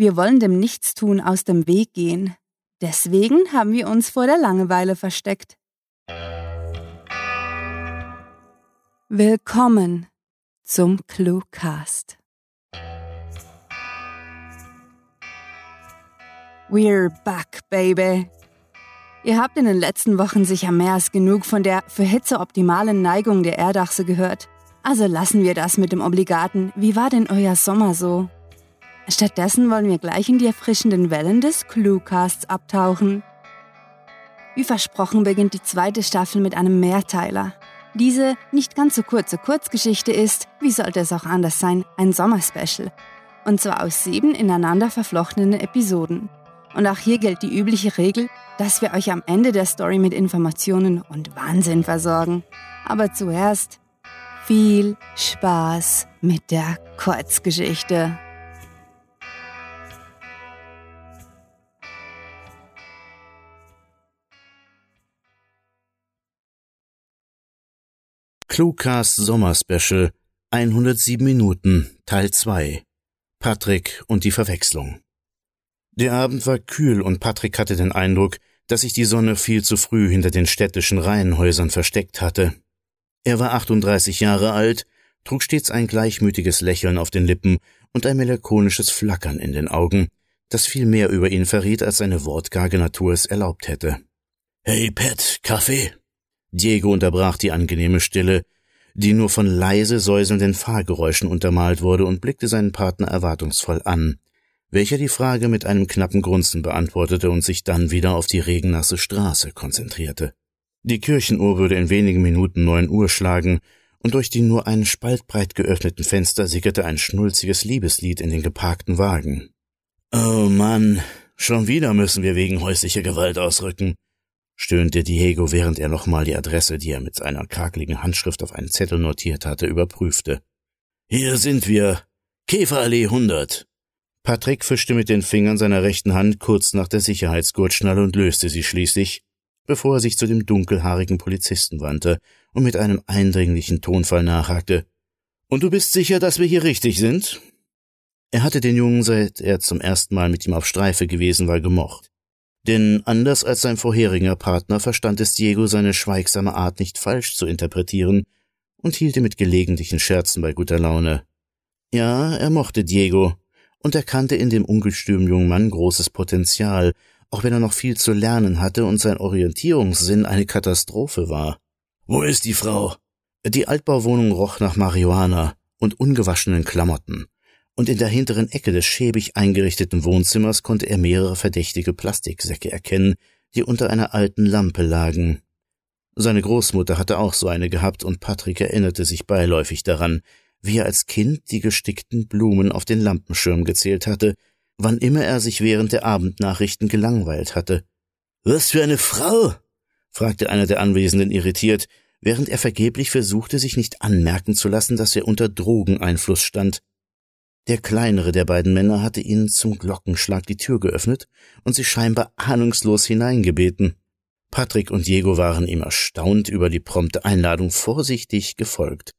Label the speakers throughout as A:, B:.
A: Wir wollen dem Nichtstun aus dem Weg gehen. Deswegen haben wir uns vor der Langeweile versteckt. Willkommen zum Cluecast. We're back, baby. Ihr habt in den letzten Wochen sicher mehr als genug von der für Hitze optimalen Neigung der Erdachse gehört. Also lassen wir das mit dem Obligaten. Wie war denn euer Sommer so? Stattdessen wollen wir gleich in die erfrischenden Wellen des Cluecasts abtauchen. Wie versprochen beginnt die zweite Staffel mit einem Mehrteiler. Diese nicht ganz so kurze Kurzgeschichte ist, wie sollte es auch anders sein, ein Sommerspecial. Und zwar aus sieben ineinander verflochtenen Episoden. Und auch hier gilt die übliche Regel, dass wir euch am Ende der Story mit Informationen und Wahnsinn versorgen. Aber zuerst viel Spaß mit der Kurzgeschichte.
B: Cluecast Sommerspecial 107 Minuten Teil 2 Patrick und die Verwechslung Der Abend war kühl und Patrick hatte den Eindruck, dass sich die Sonne viel zu früh hinter den städtischen Reihenhäusern versteckt hatte. Er war 38 Jahre alt, trug stets ein gleichmütiges Lächeln auf den Lippen und ein melancholisches Flackern in den Augen, das viel mehr über ihn verriet, als seine wortkarge Natur es erlaubt hätte. Hey, Pat, Kaffee? Diego unterbrach die angenehme Stille, die nur von leise säuselnden Fahrgeräuschen untermalt wurde, und blickte seinen Partner erwartungsvoll an, welcher die Frage mit einem knappen Grunzen beantwortete und sich dann wieder auf die regennasse Straße konzentrierte. Die Kirchenuhr würde in wenigen Minuten neun Uhr schlagen, und durch die nur einen Spalt breit geöffneten Fenster sickerte ein schnulziges Liebeslied in den geparkten Wagen. Oh Mann, schon wieder müssen wir wegen häuslicher Gewalt ausrücken stöhnte Diego, während er nochmal die Adresse, die er mit seiner krakeligen Handschrift auf einen Zettel notiert hatte, überprüfte. Hier sind wir. Käferallee 100. Patrick fischte mit den Fingern seiner rechten Hand kurz nach der Sicherheitsgurtschnalle und löste sie schließlich, bevor er sich zu dem dunkelhaarigen Polizisten wandte und mit einem eindringlichen Tonfall nachhakte. Und du bist sicher, dass wir hier richtig sind? Er hatte den Jungen, seit er zum ersten Mal mit ihm auf Streife gewesen war, gemocht. Denn anders als sein vorheriger Partner verstand es Diego seine schweigsame Art nicht falsch zu interpretieren und hielt ihn mit gelegentlichen Scherzen bei guter Laune. Ja, er mochte Diego und erkannte in dem ungestümen jungen Mann großes Potenzial, auch wenn er noch viel zu lernen hatte und sein Orientierungssinn eine Katastrophe war. Wo ist die Frau? Die Altbauwohnung roch nach Marihuana und ungewaschenen Klamotten und in der hinteren Ecke des schäbig eingerichteten Wohnzimmers konnte er mehrere verdächtige Plastiksäcke erkennen, die unter einer alten Lampe lagen. Seine Großmutter hatte auch so eine gehabt, und Patrick erinnerte sich beiläufig daran, wie er als Kind die gestickten Blumen auf den Lampenschirm gezählt hatte, wann immer er sich während der Abendnachrichten gelangweilt hatte. Was für eine Frau? fragte einer der Anwesenden irritiert, während er vergeblich versuchte, sich nicht anmerken zu lassen, dass er unter Drogeneinfluss stand. Der kleinere der beiden Männer hatte ihnen zum Glockenschlag die Tür geöffnet und sie scheinbar ahnungslos hineingebeten. Patrick und Diego waren ihm erstaunt über die prompte Einladung vorsichtig gefolgt.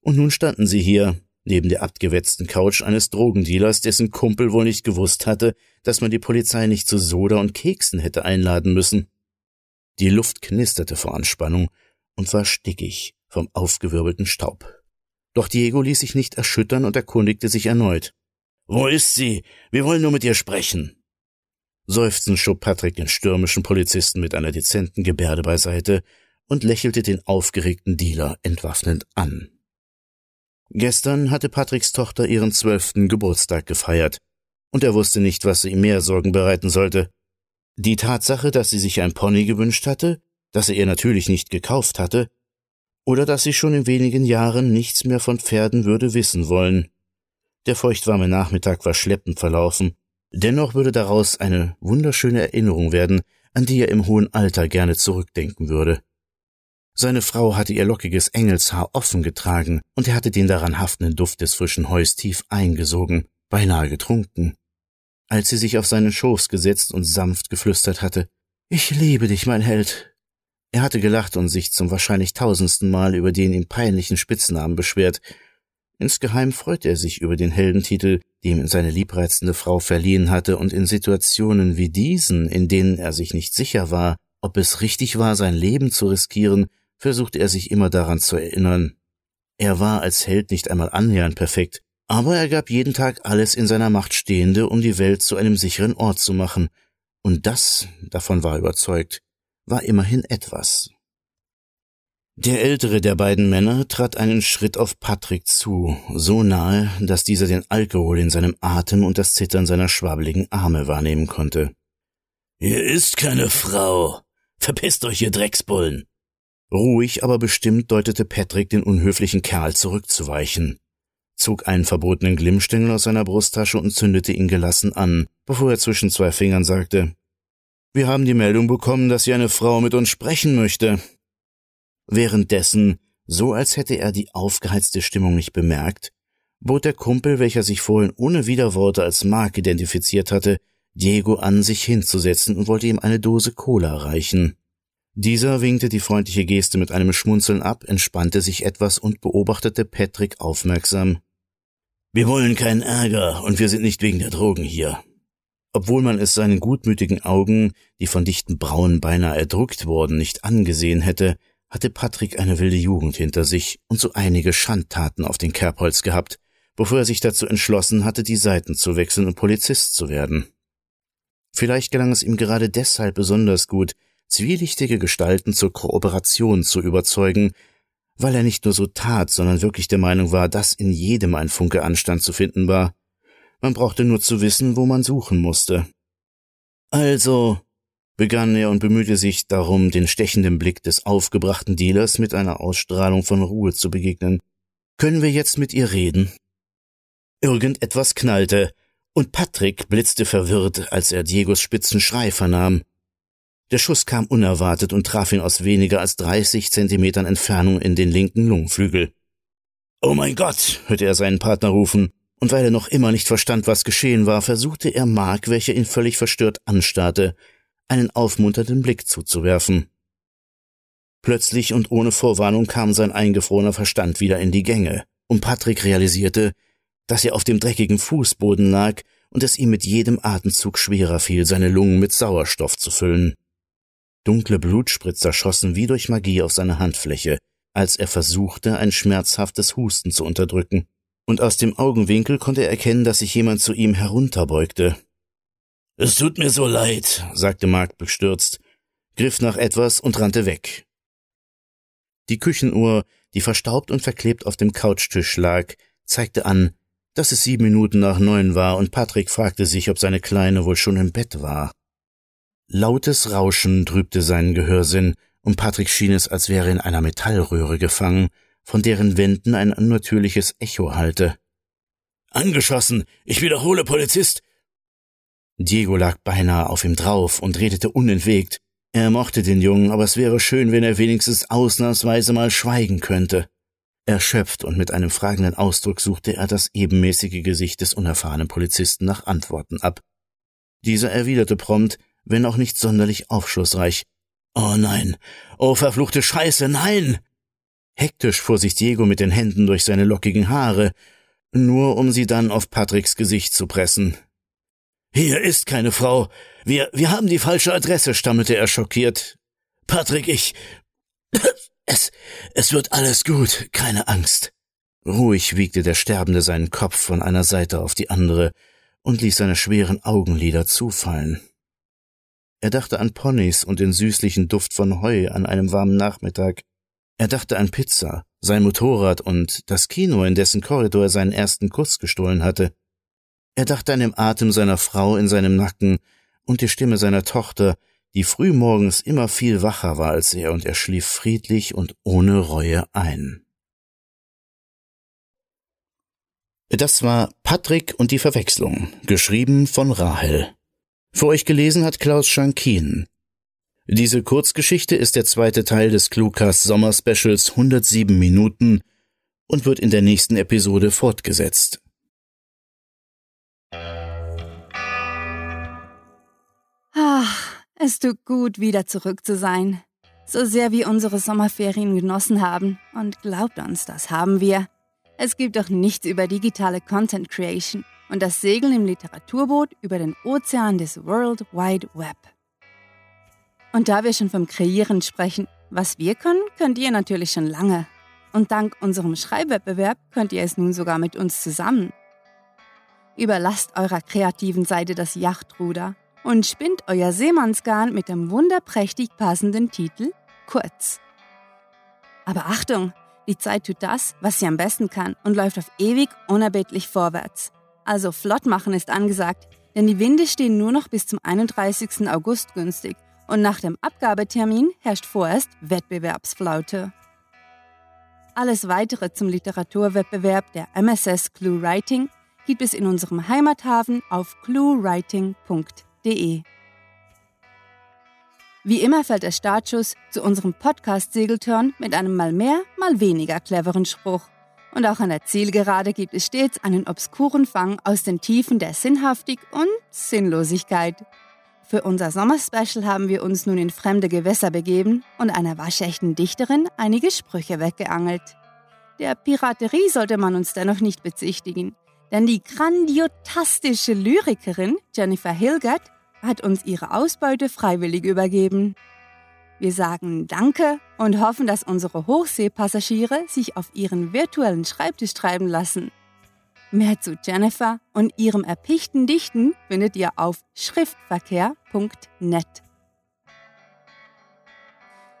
B: Und nun standen sie hier, neben der abgewetzten Couch eines Drogendealers, dessen Kumpel wohl nicht gewusst hatte, dass man die Polizei nicht zu Soda und Keksen hätte einladen müssen. Die Luft knisterte vor Anspannung und war stickig vom aufgewirbelten Staub. Doch Diego ließ sich nicht erschüttern und erkundigte sich erneut. Wo ist sie? Wir wollen nur mit ihr sprechen. Seufzend schob Patrick den stürmischen Polizisten mit einer dezenten Gebärde beiseite und lächelte den aufgeregten Dealer entwaffnend an. Gestern hatte Patricks Tochter ihren zwölften Geburtstag gefeiert, und er wusste nicht, was ihm mehr Sorgen bereiten sollte. Die Tatsache, dass sie sich ein Pony gewünscht hatte, das er ihr natürlich nicht gekauft hatte, oder dass sie schon in wenigen Jahren nichts mehr von Pferden würde wissen wollen. Der feuchtwarme Nachmittag war schleppend verlaufen, dennoch würde daraus eine wunderschöne Erinnerung werden, an die er im hohen Alter gerne zurückdenken würde. Seine Frau hatte ihr lockiges Engelshaar offen getragen, und er hatte den daran haftenden Duft des frischen Heus tief eingesogen, beinahe getrunken. Als sie sich auf seinen Schoß gesetzt und sanft geflüstert hatte, Ich liebe dich, mein Held, er hatte gelacht und sich zum wahrscheinlich tausendsten Mal über den ihm peinlichen Spitznamen beschwert. Insgeheim freute er sich über den Heldentitel, die ihm seine liebreizende Frau verliehen hatte, und in Situationen wie diesen, in denen er sich nicht sicher war, ob es richtig war, sein Leben zu riskieren, versuchte er sich immer daran zu erinnern. Er war als Held nicht einmal annähernd perfekt, aber er gab jeden Tag alles in seiner Macht Stehende, um die Welt zu einem sicheren Ort zu machen, und das, davon war er überzeugt, war immerhin etwas. Der ältere der beiden Männer trat einen Schritt auf Patrick zu, so nahe, dass dieser den Alkohol in seinem Atem und das Zittern seiner schwabbeligen Arme wahrnehmen konnte.
C: Hier ist keine Frau. Verpisst euch, ihr Drecksbullen.
B: Ruhig, aber bestimmt deutete Patrick den unhöflichen Kerl zurückzuweichen, zog einen verbotenen Glimmstängel aus seiner Brusttasche und zündete ihn gelassen an, bevor er zwischen zwei Fingern sagte, Wir haben die Meldung bekommen, dass hier eine Frau mit uns sprechen möchte. Währenddessen, so als hätte er die aufgeheizte Stimmung nicht bemerkt, bot der Kumpel, welcher sich vorhin ohne Widerworte als Mark identifiziert hatte, Diego an, sich hinzusetzen und wollte ihm eine Dose Cola reichen. Dieser winkte die freundliche Geste mit einem Schmunzeln ab, entspannte sich etwas und beobachtete Patrick aufmerksam.
C: Wir wollen keinen Ärger und wir sind nicht wegen der Drogen hier.
B: Obwohl man es seinen gutmütigen Augen, die von dichten Brauen beinahe erdrückt wurden, nicht angesehen hätte, hatte Patrick eine wilde Jugend hinter sich und so einige Schandtaten auf den Kerbholz gehabt, bevor er sich dazu entschlossen hatte, die Seiten zu wechseln und Polizist zu werden. Vielleicht gelang es ihm gerade deshalb besonders gut, zwielichtige Gestalten zur Kooperation zu überzeugen, weil er nicht nur so tat, sondern wirklich der Meinung war, dass in jedem ein Funke Anstand zu finden war. Man brauchte nur zu wissen, wo man suchen musste. Also, begann er und bemühte sich darum, den stechenden Blick des aufgebrachten Dealers mit einer Ausstrahlung von Ruhe zu begegnen. Können wir jetzt mit ihr reden? Irgendetwas knallte, und Patrick blitzte verwirrt, als er Diegos spitzen Schrei vernahm. Der Schuss kam unerwartet und traf ihn aus weniger als dreißig Zentimetern Entfernung in den linken Lungenflügel. Oh mein Gott, hörte er seinen Partner rufen, und weil er noch immer nicht verstand, was geschehen war, versuchte er Mark, welcher ihn völlig verstört anstarrte, einen aufmunternden Blick zuzuwerfen. Plötzlich und ohne Vorwarnung kam sein eingefrorener Verstand wieder in die Gänge, und Patrick realisierte, dass er auf dem dreckigen Fußboden lag und es ihm mit jedem Atemzug schwerer fiel, seine Lungen mit Sauerstoff zu füllen. Dunkle Blutspritzer schossen wie durch Magie auf seine Handfläche, als er versuchte, ein schmerzhaftes Husten zu unterdrücken, und aus dem Augenwinkel konnte er erkennen, dass sich jemand zu ihm herunterbeugte.
C: Es tut mir so leid, sagte Mark bestürzt, griff nach etwas und rannte weg.
B: Die Küchenuhr, die verstaubt und verklebt auf dem Couchtisch lag, zeigte an, dass es sieben Minuten nach neun war, und Patrick fragte sich, ob seine Kleine wohl schon im Bett war. Lautes Rauschen trübte seinen Gehörsinn, und Patrick schien es, als wäre in einer Metallröhre gefangen, von deren Wänden ein unnatürliches Echo hallte.
C: Angeschossen! Ich wiederhole, Polizist!
B: Diego lag beinahe auf ihm drauf und redete unentwegt. Er mochte den Jungen, aber es wäre schön, wenn er wenigstens ausnahmsweise mal schweigen könnte. Erschöpft und mit einem fragenden Ausdruck suchte er das ebenmäßige Gesicht des unerfahrenen Polizisten nach Antworten ab. Dieser erwiderte prompt, wenn auch nicht sonderlich aufschlussreich.
C: Oh nein, oh verfluchte Scheiße, nein!
B: Hektisch fuhr sich Diego mit den Händen durch seine lockigen Haare, nur um sie dann auf Patricks Gesicht zu pressen.
C: Hier ist keine Frau. Wir, wir haben die falsche Adresse, stammelte er schockiert. Patrick, ich, es, es wird alles gut, keine Angst.
B: Ruhig wiegte der Sterbende seinen Kopf von einer Seite auf die andere und ließ seine schweren Augenlider zufallen. Er dachte an Ponys und den süßlichen Duft von Heu an einem warmen Nachmittag. Er dachte an Pizza, sein Motorrad und das Kino, in dessen Korridor er seinen ersten Kuss gestohlen hatte. Er dachte an den Atem seiner Frau in seinem Nacken und die Stimme seiner Tochter, die frühmorgens immer viel wacher war als er, und er schlief friedlich und ohne Reue ein. Das war Patrick und die Verwechslung, geschrieben von Rahel. Für euch gelesen hat Klaus Schankin. Diese Kurzgeschichte ist der zweite Teil des Cluecast Sommerspecials 107 Minuten und wird in der nächsten Episode fortgesetzt.
A: Ach, es tut gut, wieder zurück zu sein. So sehr wir unsere Sommerferien genossen haben. Und glaubt uns, das haben wir. Es gibt doch nichts über digitale Content Creation, und das Segeln im Literaturboot über den Ozean des World Wide Web. Und da wir schon vom Kreieren sprechen, was wir können, könnt ihr natürlich schon lange. Und dank unserem Schreibwettbewerb könnt ihr es nun sogar mit uns zusammen. Überlasst eurer kreativen Seite das Yachtruder und spinnt euer Seemannsgarn mit dem wunderprächtig passenden Titel Kurz. Aber Achtung, die Zeit tut das, was sie am besten kann und läuft auf ewig unerbittlich vorwärts. Also flott machen ist angesagt, denn die Winde stehen nur noch bis zum 31. August günstig und nach dem Abgabetermin herrscht vorerst Wettbewerbsflaute. Alles weitere zum Literaturwettbewerb der MSS Clue Writing gibt es in unserem Heimathafen auf cluewriting.de. Wie immer fällt der Startschuss zu unserem Podcast-Segeltörn mit einem mal mehr, mal weniger cleveren Spruch. Und auch an der Zielgerade gibt es stets einen obskuren Fang aus den Tiefen der Sinnhaftig und Sinnlosigkeit. Für unser Sommerspecial haben wir uns nun in fremde Gewässer begeben und einer waschechten Dichterin einige Sprüche weggeangelt. Der Piraterie sollte man uns dennoch nicht bezichtigen, denn die grandiotastische Lyrikerin Jennifer Hilgert hat uns ihre Ausbeute freiwillig übergeben. Wir sagen Danke und hoffen, dass unsere Hochseepassagiere sich auf ihren virtuellen Schreibtisch treiben lassen. Mehr zu Jennifer und ihrem erpichten Dichten findet ihr auf schriftverkehr.net.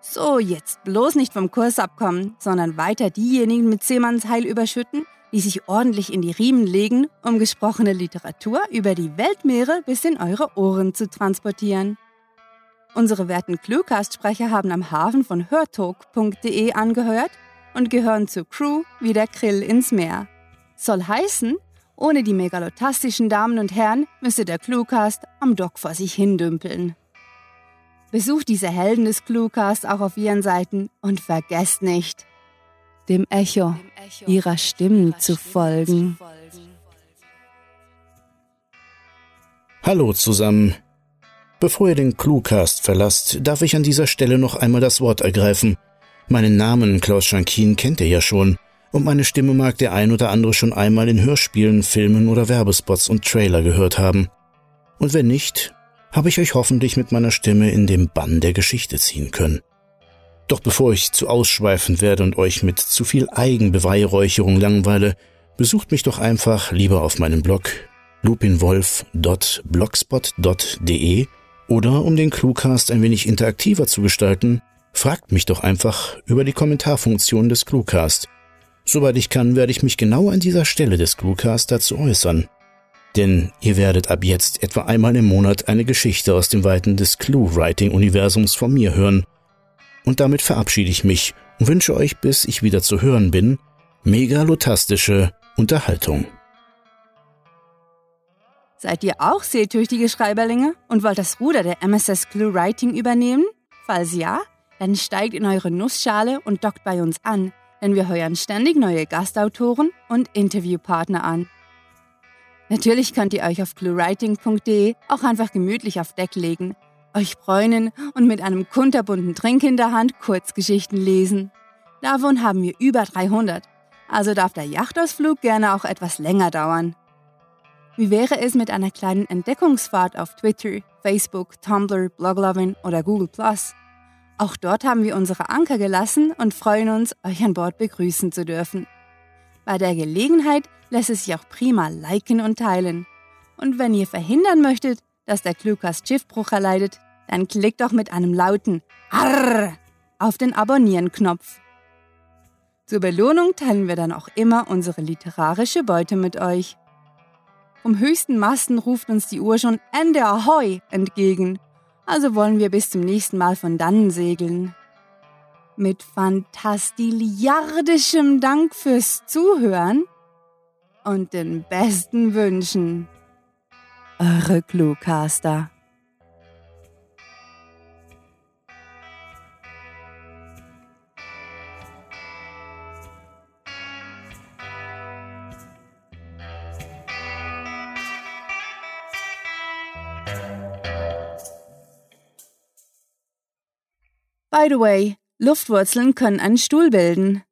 A: So, jetzt bloß nicht vom Kurs abkommen, sondern weiter diejenigen mit Seemannsheil überschütten, die sich ordentlich in die Riemen legen, um gesprochene Literatur über die Weltmeere bis in eure Ohren zu transportieren. Unsere werten Cluecast-Sprecher haben am Hafen von hörtalk.de angehört und gehören zur Crew wie der Krill ins Meer. Soll heißen, ohne die megalotastischen Damen und Herren müsste der Cluecast am Dock vor sich hindümpeln. Besucht diese Helden des Cluecast auch auf ihren Seiten und vergesst nicht, dem Echo ihrer Stimmen zu folgen.
B: Hallo zusammen. Bevor ihr den Cluecast verlasst, darf ich an dieser Stelle noch einmal das Wort ergreifen. Meinen Namen Klaus Schankin kennt ihr ja schon und meine Stimme mag der ein oder andere schon einmal in Hörspielen, Filmen oder Werbespots und Trailer gehört haben. Und wenn nicht, habe ich euch hoffentlich mit meiner Stimme in den Bann der Geschichte ziehen können. Doch bevor ich zu ausschweifend werde und euch mit zu viel Eigenbeweihräucherung langweile, besucht mich doch einfach lieber auf meinem Blog lupinwolf.blogspot.de oder um den Cluecast ein wenig interaktiver zu gestalten, fragt mich doch einfach über die Kommentarfunktion des Cluecast – Soweit ich kann, werde ich mich genau an dieser Stelle des Cluecast dazu äußern. Denn ihr werdet ab jetzt etwa einmal im Monat eine Geschichte aus dem Weiten des Clue-Writing-Universums von mir hören. Und damit verabschiede ich mich und wünsche euch, bis ich wieder zu hören bin, megalotastische Unterhaltung.
A: Seid ihr auch seetüchtige Schreiberlinge und wollt das Ruder der MSS Clue Writing übernehmen? Falls ja, dann steigt in eure Nussschale und dockt bei uns an denn wir heuern ständig neue Gastautoren und Interviewpartner an. Natürlich könnt ihr euch auf cluewriting.de auch einfach gemütlich auf Deck legen, euch bräunen und mit einem kunterbunten Trink in der Hand Kurzgeschichten lesen. Davon haben wir über 300, also darf der Yachtausflug gerne auch etwas länger dauern. Wie wäre es mit einer kleinen Entdeckungsfahrt auf Twitter, Facebook, Tumblr, Bloglovin oder Google auch dort haben wir unsere Anker gelassen und freuen uns, euch an Bord begrüßen zu dürfen. Bei der Gelegenheit lässt es sich auch prima liken und teilen. Und wenn ihr verhindern möchtet, dass der Cluecast Schiffbruch erleidet, dann klickt doch mit einem lauten Arr auf den Abonnieren-Knopf. Zur Belohnung teilen wir dann auch immer unsere literarische Beute mit euch. Vom höchsten Masten ruft uns die Uhr schon Ende Ahoi entgegen also wollen wir bis zum nächsten Mal von dannen segeln. Mit fantastiliardischem Dank fürs Zuhören und den besten Wünschen. Eure Cluecaster. By the way, Luftwurzeln können einen Stuhl bilden.